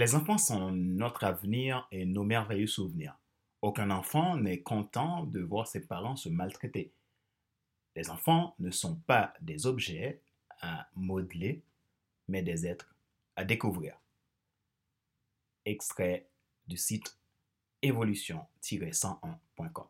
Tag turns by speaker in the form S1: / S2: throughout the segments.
S1: Les enfants sont notre avenir et nos merveilleux souvenirs. Aucun enfant n'est content de voir ses parents se maltraiter. Les enfants ne sont pas des objets à modeler, mais des êtres à découvrir. Extrait du site évolution-101.com.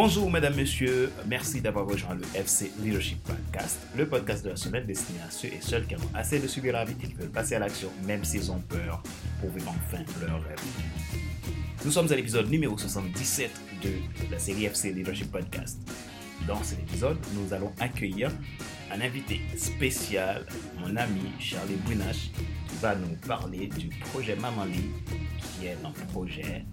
S1: Bonjour mesdames, messieurs, merci d'avoir rejoint le FC Leadership Podcast, le podcast de la semaine destiné à ceux et celles qui ont assez de subir la vie et qui veulent passer à l'action même s'ils ont peur pour vivre enfin leur rêve. Nous sommes à l'épisode numéro 77 de la série FC Leadership Podcast. Dans cet épisode, nous allons accueillir un invité spécial, mon ami Charlie Brunache, qui va nous parler du projet Mamali, qui est un projet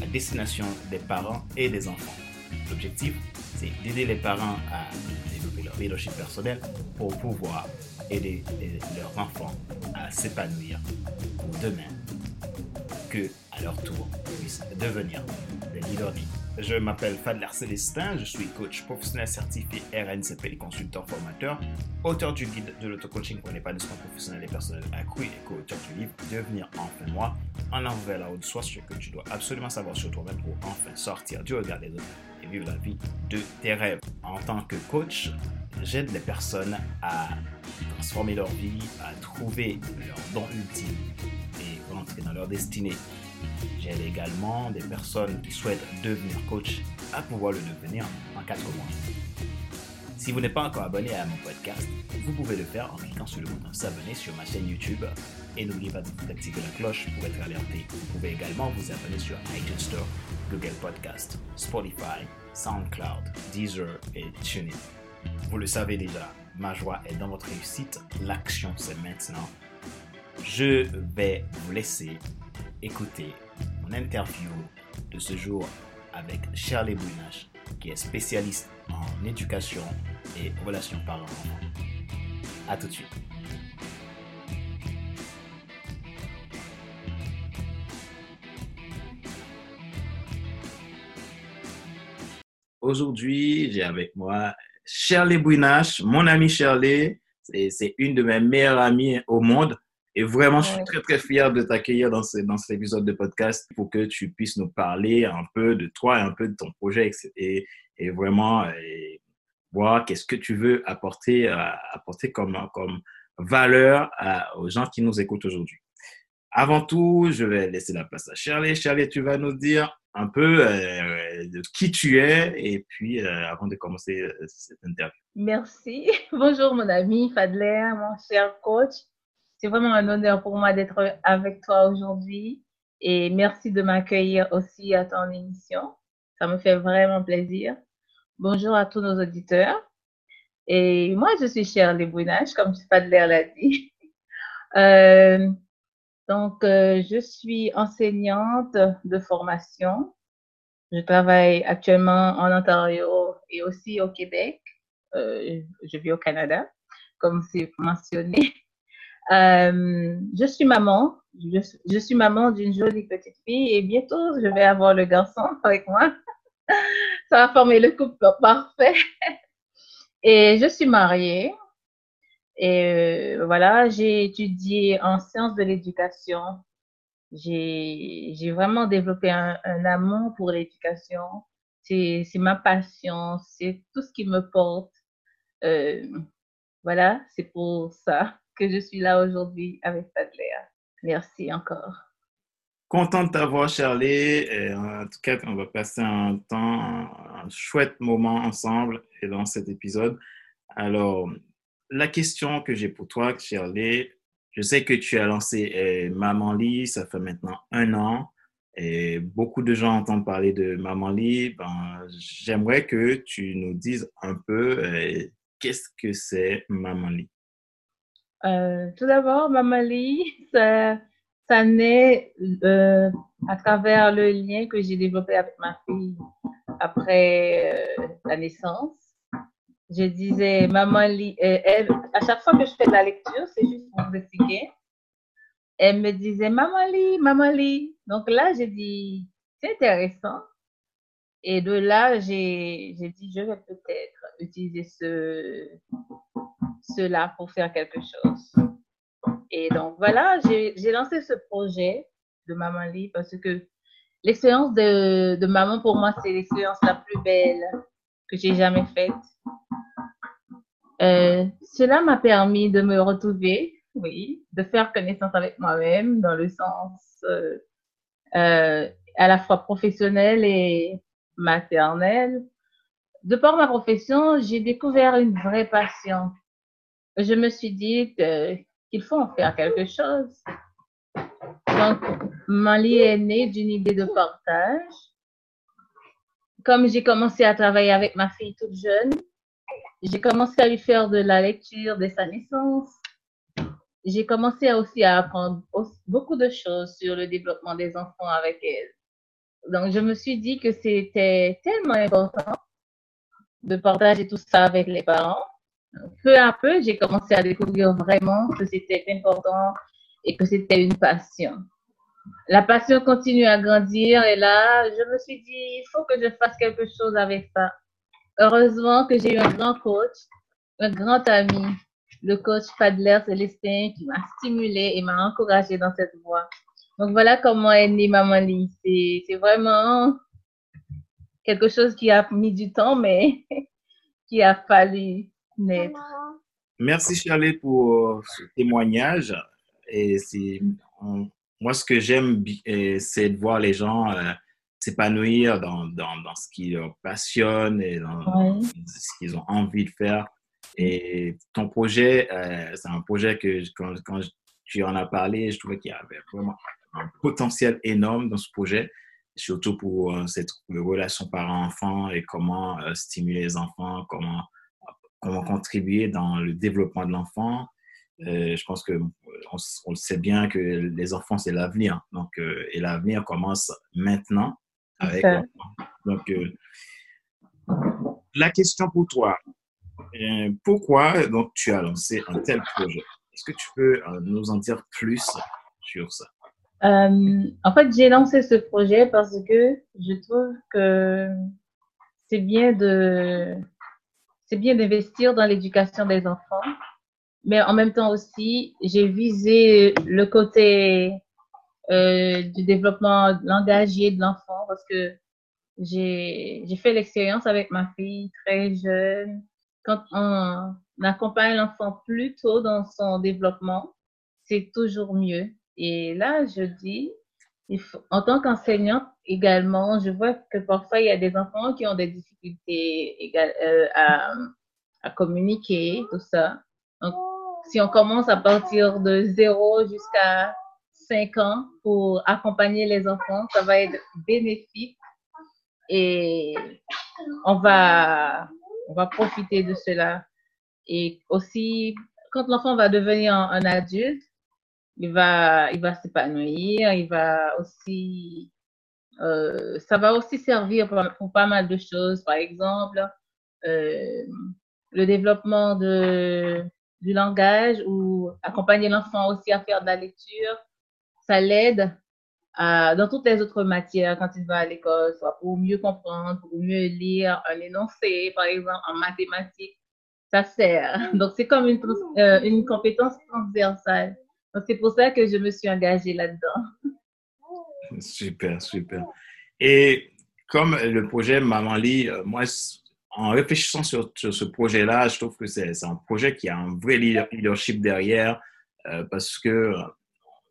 S1: à destination des parents et des enfants. L'objectif, c'est d'aider les parents à développer leur leadership personnel pour pouvoir aider leurs enfants à s'épanouir pour demain, que à leur tour puissent devenir des leaders je m'appelle Fadler Célestin, je suis coach professionnel certifié RNCP, consultant formateur, auteur du guide de l'auto-coaching pour l'épanouissement professionnel et personnel accru et co-auteur du livre Devenir enfin moi, en envers la haute soit ce que tu dois absolument savoir sur toi-même pour enfin sortir du regard des autres vivre la vie de tes rêves. En tant que coach, j'aide les personnes à transformer leur vie, à trouver leur don ultime et rentrer dans leur destinée. J'aide également des personnes qui souhaitent devenir coach à pouvoir le devenir en 4 mois. Si vous n'êtes pas encore abonné à mon podcast, vous pouvez le faire en cliquant sur le bouton s'abonner sur ma chaîne YouTube et n'oubliez pas d'activer la cloche pour être alerté. Vous pouvez également vous abonner sur iTunes Store, Google Podcast, Spotify, SoundCloud, Deezer et TuneIn. Vous le savez déjà, ma joie est dans votre réussite. L'action, c'est maintenant. Je vais vous laisser écouter mon interview de ce jour avec Charlie Brunache, qui est spécialiste en éducation et relations parents-enfants. A tout de suite. Aujourd'hui, j'ai avec moi Shirley Brunache, mon amie Shirley. C'est une de mes meilleures amies au monde. Et vraiment, je suis très, très fier de t'accueillir dans, dans cet épisode de podcast pour que tu puisses nous parler un peu de toi et un peu de ton projet et, et vraiment voir qu'est-ce que tu veux apporter, euh, apporter comme, comme valeur aux gens qui nous écoutent aujourd'hui. Avant tout, je vais laisser la place à Shirley. Shirley, tu vas nous dire un peu euh, de qui tu es et puis euh, avant de commencer cette interview.
S2: Merci. Bonjour mon ami Fadler, mon cher coach. C'est vraiment un honneur pour moi d'être avec toi aujourd'hui et merci de m'accueillir aussi à ton émission. Ça me fait vraiment plaisir. Bonjour à tous nos auditeurs. Et moi, je suis Shirley Brunage, comme Fadler l'a dit. Donc, euh, je suis enseignante de formation. Je travaille actuellement en Ontario et aussi au Québec. Euh, je vis au Canada, comme c'est mentionné. Euh, je suis maman. Je, suis maman d'une jolie petite fille et bientôt je vais avoir le garçon avec moi. Ça va former le couple parfait. Et je suis mariée. Et euh, voilà, j'ai étudié en sciences de l'éducation. J'ai vraiment développé un, amour pour l'éducation. C'est ma passion, c'est tout ce qui me porte. Euh, voilà, c'est pour ça que je suis là aujourd'hui avec Fadléa. Merci encore.
S1: Content de t'avoir, Charlie. en tout cas, on va passer un temps, un chouette moment ensemble et dans cet épisode. Alors, la question que j'ai pour toi, Charlie, je sais que tu as lancé euh, Maman Lee, ça fait maintenant un an. Et beaucoup de gens entendent parler de Maman Lee. Ben, J'aimerais que tu nous dises un peu euh, qu'est-ce que c'est Maman Lee?
S2: Euh, tout d'abord, Mamali, ça, ça naît euh, à travers le lien que j'ai développé avec ma fille après euh, la naissance. Je disais, Mamali, elle, à chaque fois que je fais de la lecture, c'est juste pour vous expliquer. Elle me disait, Mamali, Mamali. Donc là, j'ai dit, c'est intéressant. Et de là, j'ai dit, je vais peut-être utiliser ce, cela pour faire quelque chose. Et donc, voilà, j'ai lancé ce projet de Maman Lee parce que l'expérience de, de, maman, pour moi, c'est l'expérience la plus belle que j'ai jamais faite. Euh, cela m'a permis de me retrouver, oui, de faire connaissance avec moi-même dans le sens euh, euh, à la fois professionnel et maternel. De par ma profession, j'ai découvert une vraie passion. Je me suis dit qu'il faut en faire quelque chose. Donc, Mali est née d'une idée de partage. Comme j'ai commencé à travailler avec ma fille toute jeune, j'ai commencé à lui faire de la lecture dès sa naissance. J'ai commencé aussi à apprendre beaucoup de choses sur le développement des enfants avec elle. Donc, je me suis dit que c'était tellement important de partager tout ça avec les parents. Peu à peu, j'ai commencé à découvrir vraiment que c'était important et que c'était une passion. La passion continue à grandir et là, je me suis dit, il faut que je fasse quelque chose avec ça. Heureusement que j'ai eu un grand coach, un grand ami, le coach Fadler Célestin, qui m'a stimulé et m'a encouragé dans cette voie. Donc voilà comment est née Maman Lee. C'est vraiment quelque chose qui a mis du temps, mais qui a fallu naître.
S1: Merci Charlie pour ce témoignage. Et moi ce que j'aime, c'est de voir les gens euh, s'épanouir dans, dans, dans, ce qui leur passionne et dans, ce qu'ils ont envie de faire. Et ton projet, euh, c'est un projet que quand, quand tu en as parlé, je trouvais qu'il y avait vraiment un potentiel énorme dans ce projet, surtout pour euh, cette relation parent-enfant et comment stimuler les enfants, comment, comment contribuer dans le développement de l'enfant. Euh, je pense que on, on, sait bien que les enfants, c'est l'avenir. Donc, euh, et l'avenir commence maintenant avec Donc, euh, la question pour toi, pourquoi donc tu as lancé un tel projet? Est-ce que tu peux nous en dire plus sur ça?
S2: En fait, j'ai lancé ce projet parce que je trouve que c'est bien de c'est bien d'investir dans l'éducation des enfants. Mais en même temps aussi, j'ai visé le côté euh, du développement langagier de l'enfant parce que j'ai fait l'expérience avec ma fille très jeune. Quand on accompagne l'enfant plus tôt dans son développement, c'est toujours mieux. Et là, je dis, il faut, en tant qu'enseignante également, je vois que parfois il y a des enfants qui ont des difficultés euh, à, à communiquer, tout ça. Donc, si on commence à partir de 0 jusqu'à 5 ans pour accompagner les enfants, ça va être bénéfique et on va, on va profiter de cela. Et aussi, quand l'enfant va devenir un, adulte, il va, il va s'épanouir, il va aussi, euh, ça va aussi servir pour, pour, pas mal de choses. Par exemple, euh, le développement de, du langage ou accompagner l'enfant aussi à faire de la lecture, ça l'aide dans toutes les autres matières quand il va à l'école, soit pour mieux comprendre, pour mieux lire un énoncé, par exemple en mathématiques, ça sert. Donc c'est comme une, euh, une compétence transversale. Donc c'est pour ça que je me suis engagée là-dedans.
S1: Super, super. Et comme le projet Maman Lit, euh, moi, en réfléchissant sur, ce projet-là, je trouve que c'est un projet qui a un vrai leadership derrière euh, parce que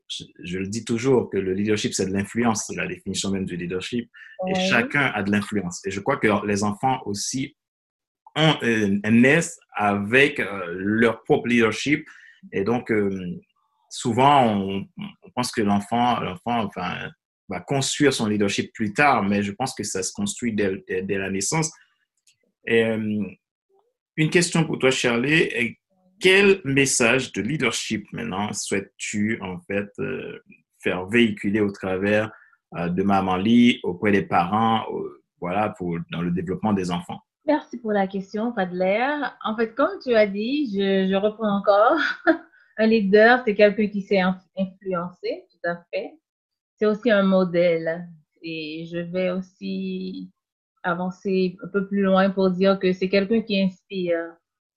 S1: je, le dis toujours que le leadership, c'est de l'influence, c'est la définition même du leadership. Et chacun a de l'influence. Et je crois que les enfants aussi ont, euh, naissent avec euh, leur propre leadership. Et donc, souvent, on, pense que l'enfant, l'enfant enfin, va construire son leadership plus tard, mais je pense que ça se construit dès, dès la naissance. Euh, une question pour toi, Charlie. Quel message de leadership maintenant souhaites-tu en fait euh, faire véhiculer au travers euh, de Maman Lee auprès des parents, voilà, pour, dans le développement des enfants?
S2: Merci pour la question, Fadler. En fait, comme tu as dit, je, je reprends encore. un leader, c'est quelqu'un qui s'est influencé, tout à fait. C'est aussi un modèle. Et je vais aussi avancer un peu plus loin pour dire que c'est quelqu'un qui inspire.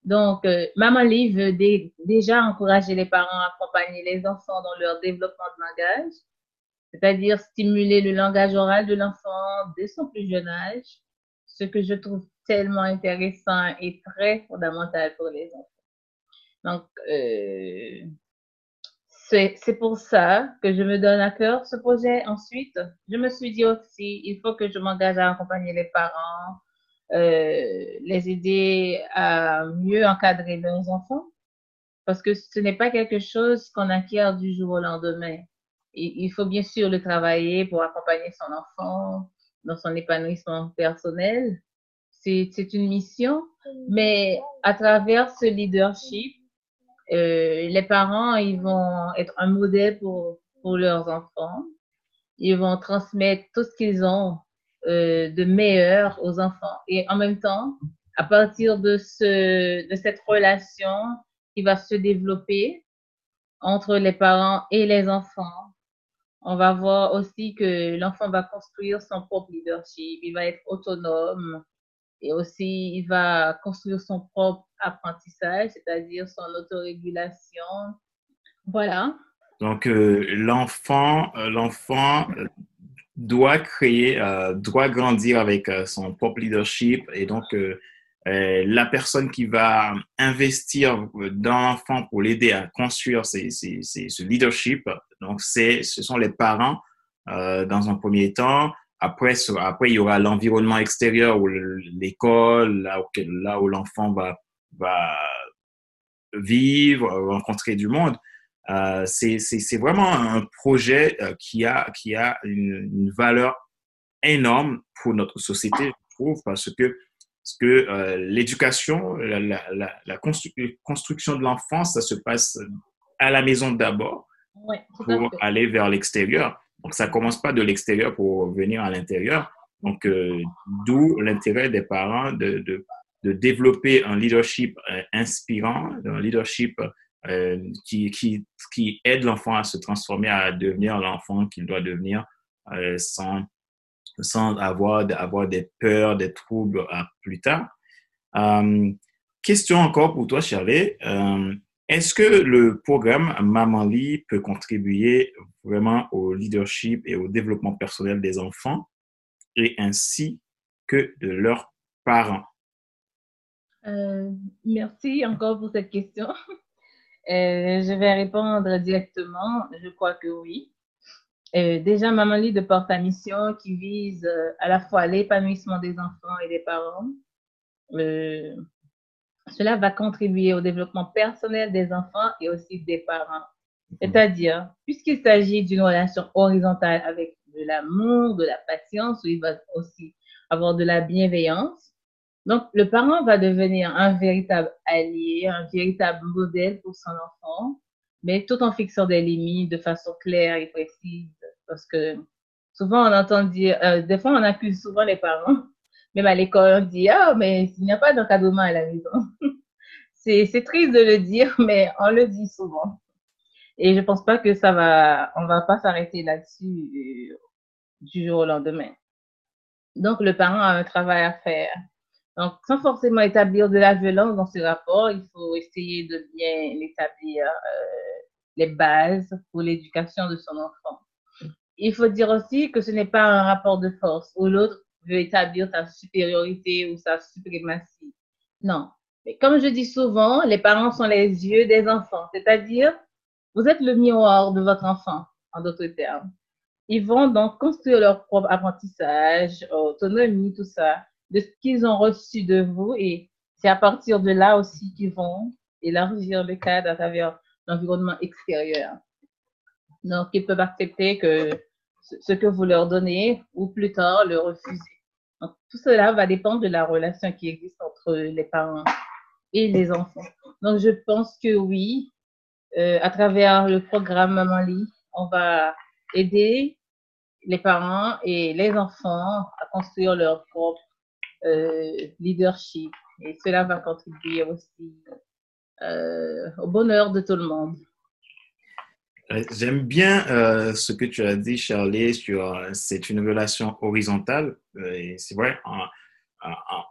S2: Donc, euh, Maman Lee veut déjà encourager les parents à accompagner les enfants dans leur développement de langage, c'est-à-dire stimuler le langage oral de l'enfant dès son plus jeune âge, ce que je trouve tellement intéressant et très fondamental pour les enfants. Donc, euh, c'est pour ça que je me donne à cœur ce projet. Ensuite, je me suis dit aussi, il faut que je m'engage à accompagner les parents, les aider à mieux encadrer leurs enfants, parce que ce n'est pas quelque chose qu'on acquiert du jour au lendemain. Il, faut bien sûr le travailler pour accompagner son enfant dans son épanouissement personnel. C'est une mission, mais à travers ce leadership, euh, les parents, ils vont être un modèle pour, pour leurs enfants. Ils vont transmettre tout ce qu'ils ont euh, de meilleur aux enfants. Et en même temps, à partir de, ce, de cette relation qui va se développer entre les parents et les enfants, on va voir aussi que l'enfant va construire son propre leadership, il va être autonome, et aussi, il va construire son propre apprentissage, c'est-à-dire son autorégulation. Voilà.
S1: Donc, euh, l'enfant, euh, l'enfant doit créer, doit grandir avec son propre leadership et donc la personne qui va investir dans l'enfant pour l'aider à construire ce leadership, donc ce sont les parents dans un premier temps, après, après, il y aura l'environnement extérieur ou l'école, là, où l'enfant va vivre, rencontrer du monde. Euh, c'est vraiment un projet euh, qui a, qui a une, une, valeur énorme pour notre société, je trouve, parce que, parce que euh, l'éducation, la, la, la, construction de l'enfant, ça se passe à la maison d'abord pour aller vers l'extérieur. Donc, ça commence pas de l'extérieur pour venir à l'intérieur. Donc, euh, d'où l'intérêt des parents de, de, de, développer un leadership inspirant, un leadership euh, qui, qui, qui, aide l'enfant à se transformer, à devenir l'enfant qu'il doit devenir euh, sans, sans avoir, avoir des peurs, des troubles plus tard. question encore pour toi, Charlie. Est-ce que le programme Maman peut contribuer vraiment au leadership et au développement personnel des enfants et ainsi que de leurs parents?
S2: Euh, merci encore pour cette question. Euh, je vais répondre directement. Je crois que oui. Euh, déjà, Maman Lee de porte à mission qui vise à la fois l'épanouissement des enfants et des parents. Cela va contribuer au développement personnel des enfants et aussi des parents. Mhm. C'est-à-dire, puisqu'il s'agit d'une relation horizontale avec de l'amour, de la patience, où il va aussi avoir de la bienveillance. Donc, le parent va devenir un véritable allié, un véritable modèle pour son enfant, mais tout en fixant des limites de façon claire et précise. Parce que souvent, on entend dire, euh, des fois, on accuse souvent les parents même à l'école, on dit Ah, mais il n'y a pas d'encadrement à la maison. c'est triste de le dire, mais on le dit souvent. Et je pense pas que ça va, on va pas s'arrêter là-dessus euh, du jour au lendemain. Donc, le parent a un travail à faire. Donc, sans forcément établir de la violence dans ce rapport, il faut essayer de bien établir euh, les bases pour l'éducation de son enfant. Il faut dire aussi que ce n'est pas un rapport de force où l'autre veut établir sa supériorité ou sa suprématie. Non. Mais comme je dis souvent, les parents sont les yeux des enfants, c'est-à-dire, vous êtes le miroir de votre enfant, en d'autres termes. Ils vont donc construire leur propre apprentissage, autonomie, tout ça, de ce qu'ils ont reçu de vous et c'est à partir de là aussi qu'ils vont élargir le cadre à travers l'environnement extérieur. Donc, ils peuvent accepter que ce que vous leur donnez ou plus tard le refuser. Donc, tout cela va dépendre de la relation qui existe entre les parents et les enfants. Donc, je pense que oui, euh, à travers le programme Maman Lit, on va aider les parents et les enfants à construire leur propre leadership. Et cela va contribuer aussi euh, au bonheur de tout le monde.
S1: J'aime bien euh, ce que tu as dit, Charlie, sur euh, c'est une relation horizontale. Euh, et c'est vrai, en,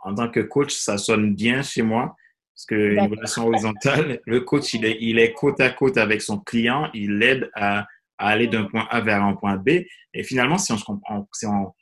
S1: en, tant que coach, ça sonne bien chez moi. Parce que une relation horizontale, le coach, il est, il est côte à côte avec son client, il l'aide à, à, aller d'un point A vers un point B. Et finalement, si on, si on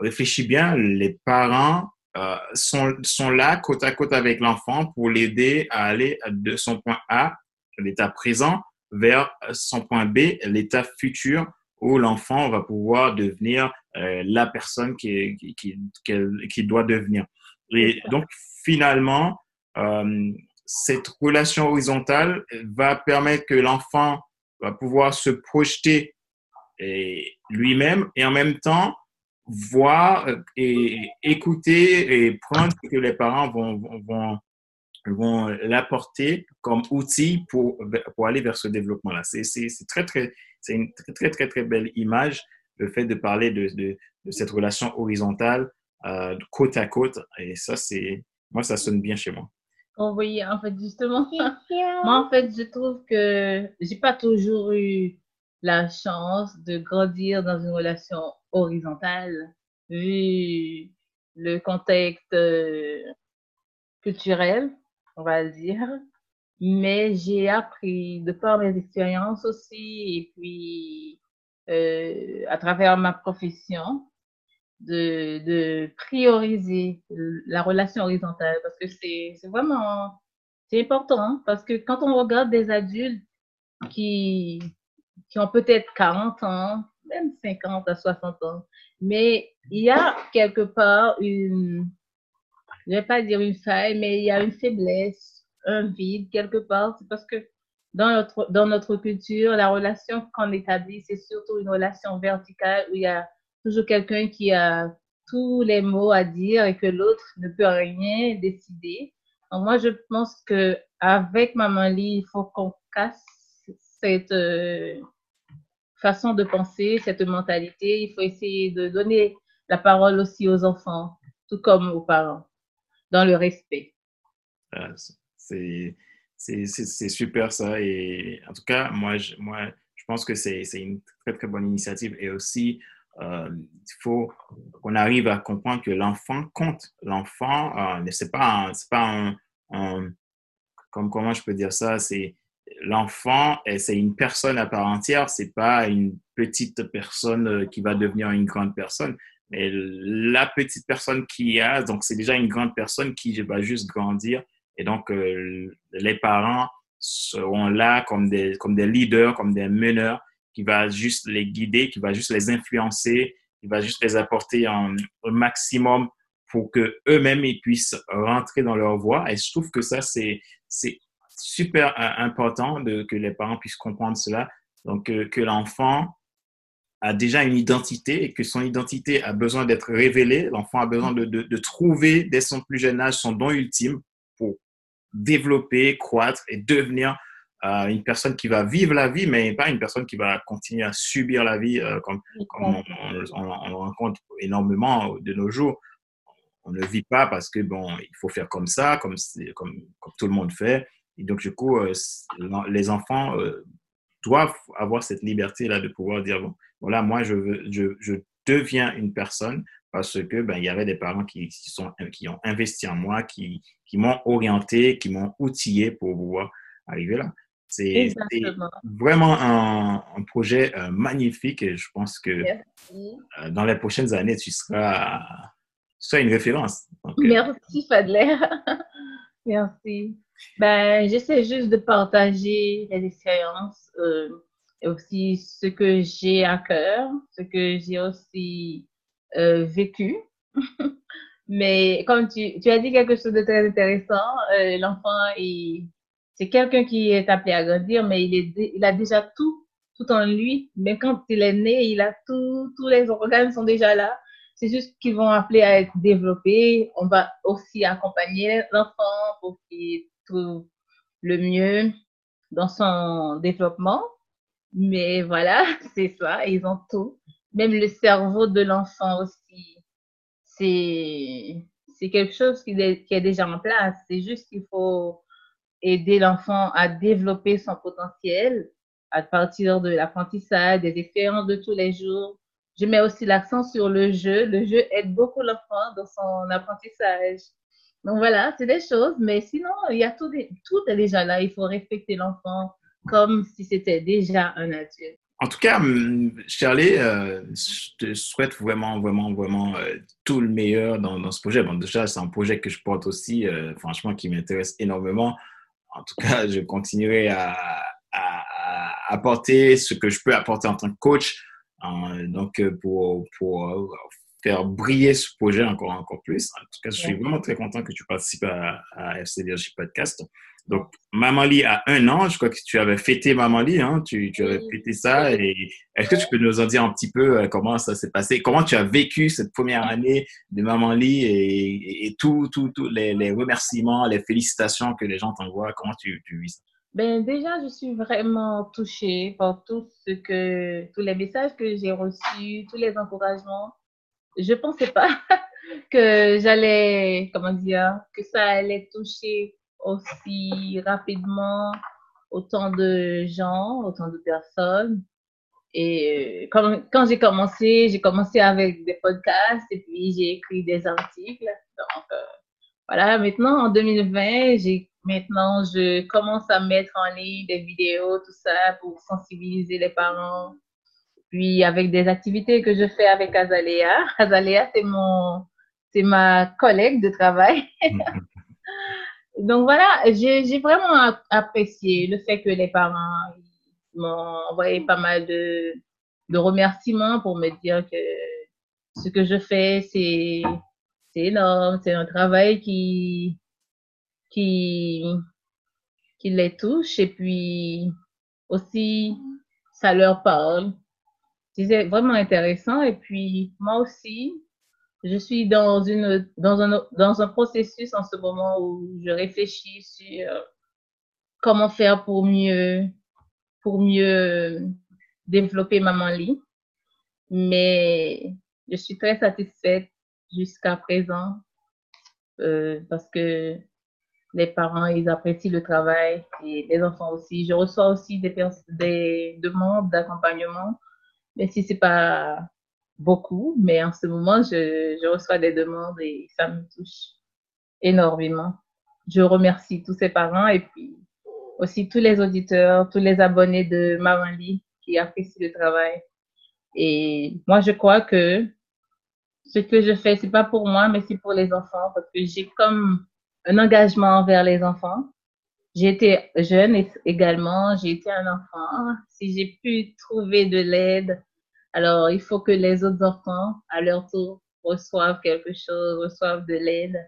S1: réfléchit bien, les parents euh, sont, sont là côte à côte avec l'enfant pour l'aider à aller de son point A, l'état présent, vers son point B, l'état futur, où l'enfant va pouvoir devenir euh, la personne qui, qui, qui, doit devenir. Et donc, finalement, euh, cette relation horizontale va permettre que l'enfant va pouvoir se projeter lui-même et en même temps voir et écouter et prendre ce que les parents vont, vont, vont l'apporter comme outil pour, pour aller vers ce développement-là. C'est très, très, c'est une très, très, très, très belle image, le fait de parler de, de, de cette relation horizontale euh, côte à côte. Et ça, c'est, moi, ça sonne bien chez moi.
S2: Oh oui, en fait, justement, moi, en fait, je trouve que j'ai pas toujours eu la chance de grandir dans une relation horizontale, vu le contexte euh, culturel, on va le dire. Mais j'ai appris de par mes expériences aussi, et puis euh, à travers ma profession, de, de prioriser la relation horizontale parce que c'est vraiment c'est important hein, parce que quand on regarde des adultes qui qui ont peut-être 40 ans, même 50 à 60 ans. Mais il y a quelque part une, je vais pas dire une faille, mais il y a une faiblesse, un vide quelque part. C'est parce que dans notre, dans notre culture, la relation qu'on établit, c'est surtout une relation verticale où il y a toujours quelqu'un qui a tous les mots à dire et que l'autre ne peut rien décider. Donc moi, je pense que avec Maman Lee, il faut qu'on casse cette, euh, façon de penser, cette mentalité. Il faut essayer de donner la parole aussi aux enfants, tout comme aux parents, dans le respect.
S1: Ah, c'est super ça. Et en tout cas, moi, je, moi, je pense que c'est une très, très bonne initiative. Et aussi, euh, il faut qu'on arrive à comprendre que l'enfant compte. L'enfant, euh, c'est pas, pas un, comme, comment je peux dire ça, c'est l'enfant, c'est une personne à part entière, c'est pas une petite personne euh, qui va devenir une grande personne. Mais la petite personne qui a, donc c'est déjà une grande personne qui va juste grandir. Et donc, euh, les parents seront là comme des, comme des leaders, comme des meneurs, qui va juste les guider, qui va juste les influencer, qui va juste les apporter un, maximum pour que eux-mêmes ils puissent rentrer dans leur voie. Et je trouve que ça, c'est super euh, important de, que les parents puissent comprendre cela. Donc, euh, que l'enfant a déjà une identité et que son identité a besoin d'être révélée. L'enfant a besoin de, de, de, trouver dès son plus jeune âge son don ultime pour développer, croître et devenir euh, une personne qui va vivre la vie, mais pas une personne qui va continuer à subir la vie comme, comme on, on, on, rencontre énormément de nos jours. On ne vit pas parce que bon, il faut faire comme ça, comme, comme, comme tout le monde fait. Et donc, du coup, euh, les enfants euh, doivent avoir cette liberté-là de pouvoir dire, bon, voilà, moi, je, veux, je, je deviens une personne parce que ben, il y avait des parents qui, qui, sont, qui ont investi en moi, qui, qui m'ont orienté, qui m'ont outillé pour pouvoir arriver là. C'est vraiment un, un projet euh, magnifique et je pense que dans les prochaines années, tu seras, tu seras une référence.
S2: Merci, Fadler. Merci. Ben, j'essaie juste de partager les expériences euh, et aussi ce que j'ai à cœur, ce que j'ai aussi euh, vécu. Mais comme tu, tu, as dit quelque chose de très intéressant, euh, l'enfant, c'est quelqu'un qui est appelé à grandir, mais il, est, il a déjà tout, tout en lui. Mais quand il est né, il a tout, tous les organes sont déjà là. C'est juste qu'ils vont appeler à être développés. On va aussi accompagner l'enfant pour qu'il tout le mieux dans son développement. Mais voilà, c'est ça, ils ont tout. Même le cerveau de l'enfant aussi, c'est, c'est quelque chose qui qui est déjà en place. C'est juste qu'il faut aider l'enfant à développer son potentiel à partir de l'apprentissage, des expériences de tous les jours. Je mets aussi l'accent sur le jeu. Le jeu aide beaucoup l'enfant dans son apprentissage. Donc voilà, c'est des choses, mais sinon, il y a tout, est déjà là. Il faut respecter l'enfant comme si c'était déjà un adulte.
S1: En tout cas, hum, Charlie, euh, je te souhaite vraiment, vraiment, vraiment euh, tout le meilleur dans, ce projet. Bon, déjà, c'est un projet que je porte aussi, euh, franchement, qui m'intéresse énormément. En tout cas, je continuerai à, apporter ce que je peux apporter en tant que coach. donc, pour, pour faire briller ce projet encore, encore plus. En tout cas, je suis vraiment très content que tu participes à, à FC Podcast. Donc, Mamali a un an, je crois que tu avais fêté Mamali, hein, tu, tu avais fêté ça. Et est-ce que tu peux nous en dire un petit peu euh, comment ça s'est passé, comment tu as vécu cette première année de Mamali et, et, tous tout, tout les, les, remerciements, les félicitations que les gens t'envoient, comment tu, tu vis ça?
S2: Ben déjà, je suis vraiment touchée par tout ce que, tous les messages que j'ai reçus, tous les encouragements. Je pensais pas que j'allais, comment dire, que ça allait toucher aussi rapidement autant de gens, autant de personnes. Et quand, quand j'ai commencé, j'ai commencé avec des podcasts et puis j'ai écrit des articles. Donc, euh, voilà, maintenant en 2020, j'ai maintenant je commence à mettre en ligne des vidéos, tout ça pour sensibiliser les parents. Puis avec des activités que je fais avec Azalea. Azalea, c'est mon c'est ma collègue de travail. Donc voilà, j'ai vraiment apprécié le fait que les parents m'ont envoyé pas mal de, de, remerciements pour me dire que ce que je fais, c'est énorme, c'est un travail qui, qui, qui les touche et puis aussi ça leur parle. C'est vraiment intéressant et puis moi aussi, je suis dans, une, dans, un, dans un processus en ce moment où je réfléchis sur comment faire pour mieux, pour mieux développer Maman Lit. Mais je suis très satisfaite jusqu'à présent euh, parce que les parents, ils apprécient le travail et les enfants aussi. Je reçois aussi des, des demandes d'accompagnement, mais si c'est pas beaucoup, mais en ce moment, je, je, reçois des demandes et ça me touche énormément. Je remercie tous ces parents et puis aussi tous les auditeurs, tous les abonnés de Mamali qui apprécient le travail. Et moi, je crois que ce que je fais, c'est pas pour moi, mais c'est pour les enfants parce que j'ai comme un engagement envers les enfants. J'ai été jeune également, j'ai été un enfant. Si j'ai pu trouver de l'aide, alors, il faut que les autres enfants, à leur tour, reçoivent quelque chose, reçoivent de l'aide.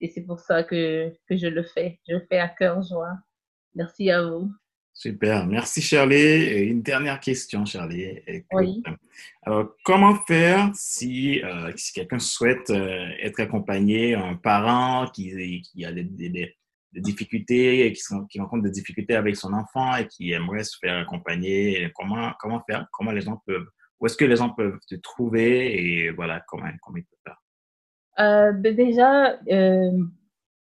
S2: Et c'est pour ça que, que je le fais. Je le fais à cœur joie. Merci à vous.
S1: Super. Merci, Charlie. une dernière question, Charlie. Oui. Alors, comment faire si, euh, si quelqu'un souhaite euh, être accompagné, un parent qui, qui a des, des, difficultés, qui, qui rencontre des difficultés avec son enfant et qui aimerait se faire accompagner? Comment, comment faire? Comment les gens peuvent où est-ce que les gens peuvent te trouver? Et voilà, comment, comment ils peuvent faire?
S2: Euh, ben déjà, euh,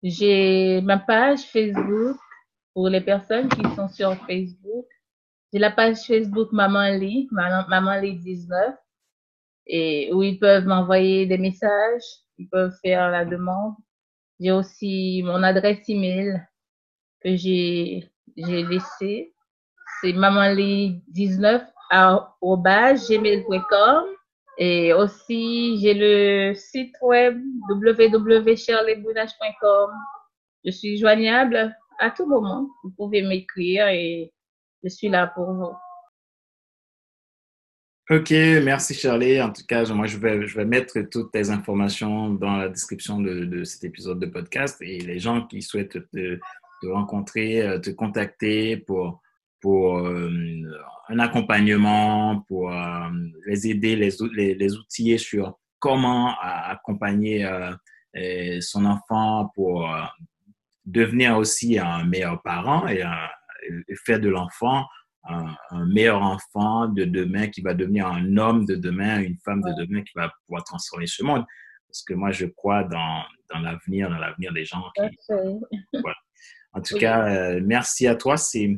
S2: j'ai ma page Facebook pour les personnes qui sont sur Facebook. J'ai la page Facebook Maman Lee, Maman Lee 19, et où ils peuvent m'envoyer des messages, ils peuvent faire la demande. J'ai aussi mon adresse email que j'ai laissée. C'est mamanly19 gmail.com et aussi j'ai le site web www.cherlesbounage.com. Je suis joignable à tout moment. Vous pouvez m'écrire et je suis là pour vous.
S1: Ok, merci Charlie. En tout cas, moi, je vais, je vais mettre toutes tes informations dans la description de, de cet épisode de podcast et les gens qui souhaitent te, te rencontrer, euh, te contacter pour pour euh, un accompagnement, pour euh, les aider, les, les, les, outiller sur comment accompagner euh, son enfant pour devenir aussi un meilleur parent et, faire de l'enfant un, meilleur enfant de demain qui va devenir un homme de demain, une femme de demain qui va pouvoir transformer ce monde. Parce que moi, je crois dans, dans l'avenir, dans l'avenir des gens. Qui, voilà. En tout cas, merci à toi. C'est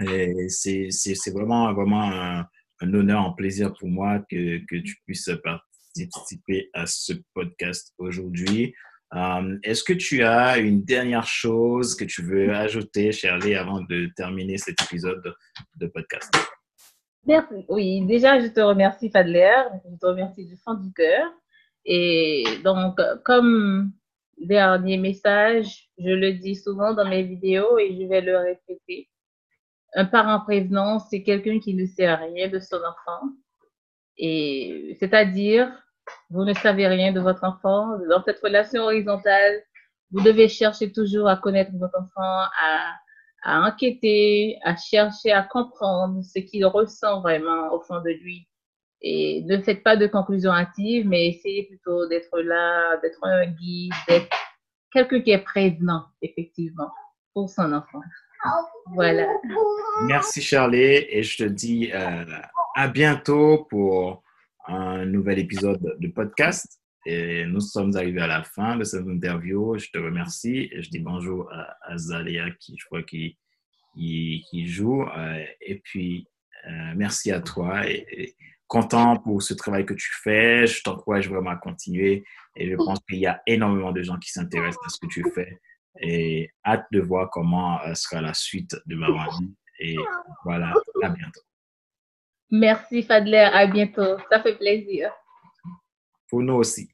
S1: Et c'est vraiment, vraiment un, un, honneur, un plaisir pour moi que, que tu puisses participer à ce podcast aujourd'hui. Euh, est-ce que tu as une dernière chose que tu veux ajouter, Shirley, avant de terminer cet épisode de podcast?
S2: Merci. Oui, déjà, je te remercie, Fadler. Je te remercie du fond du cœur. Et donc, comme dernier message, je le dis souvent dans mes vidéos et je vais le répéter. Un parent prévenant, c'est quelqu'un qui ne sait rien de son enfant. Et c'est-à-dire, vous ne savez rien de votre enfant. Dans cette relation horizontale, vous devez chercher toujours à connaître votre enfant, à, enquêter, à chercher à comprendre ce qu'il ressent vraiment au fond de lui. Et ne faites pas de conclusions hâtives, mais essayez plutôt d'être là, d'être un guide, d'être quelqu'un qui est prévenant, effectivement, pour son enfant. Voilà.
S1: Merci, Charlie, et je te dis euh, à bientôt pour un nouvel épisode de podcast. Et nous sommes arrivés à la fin de cette interview. Je te remercie je dis bonjour à, Zalia qui, je crois, qui, joue. Euh, et puis, euh, merci à toi content pour ce travail que tu fais. Je t'encourage vraiment à continuer et je pense qu'il y a énormément de gens qui s'intéressent à ce que tu fais et hâte de voir comment euh, sera la suite de ma vie. Et voilà, à bientôt.
S2: Merci Fadler, à bientôt. Ça fait plaisir.
S1: Pour nous aussi.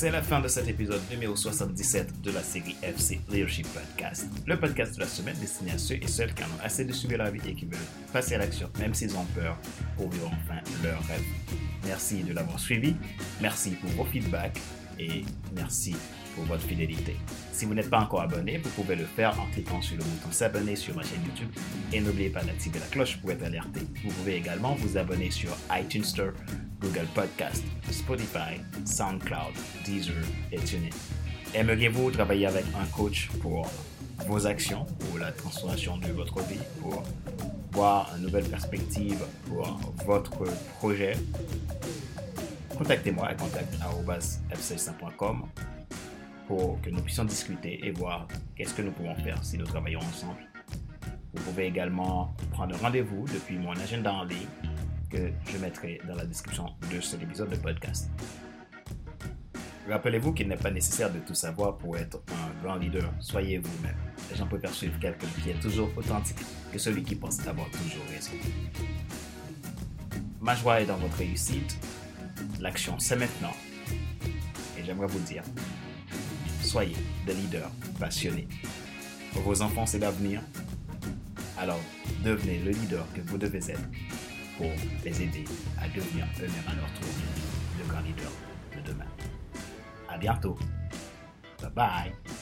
S1: C'est la fin de cet épisode numéro 77 de la série FC Leadership Podcast, le podcast de la semaine destiné à ceux et celles qui en ont assez de subir la vie et qui veulent passer à l'action, même s'ils ont peur, pour vivre enfin leur rêve. Merci de l'avoir suivi, merci pour vos feedbacks et merci pour votre fidélité. Si vous n'êtes pas encore abonné, vous pouvez le faire en cliquant sur le bouton s'abonner sur ma chaîne YouTube et n'oubliez pas d'activer la cloche pour être alerté. Vous pouvez également vous abonner sur iTunes Store, Google Podcast, Spotify, SoundCloud, Deezer et TuneIn. Aimeriez-vous travailler avec un coach pour vos actions, pour la transformation de votre vie, pour voir une nouvelle perspective pour votre projet? Contactez-moi à contact.fc100.com pour que nous puissions discuter et voir qu'est-ce que nous pouvons faire si nous travaillons ensemble. Vous pouvez également prendre rendez-vous depuis mon agenda en ligne que je mettrai dans la description de cet épisode de podcast. Rappelez-vous qu'il n'est pas nécessaire de tout savoir pour être un grand leader. Soyez vous-même. Les gens peuvent suivre quelqu'un qui est toujours authentique que celui qui pense avoir toujours raison. Ma joie est dans votre réussite. L'action, c'est maintenant. Et j'aimerais vous dire, soyez des leaders passionnés. Pour vos enfants, c'est l'avenir. Alors, devenez le leader que vous devez être pour les aider à devenir eux-mêmes à leur tour le grand de demain. À bientôt. Bye bye.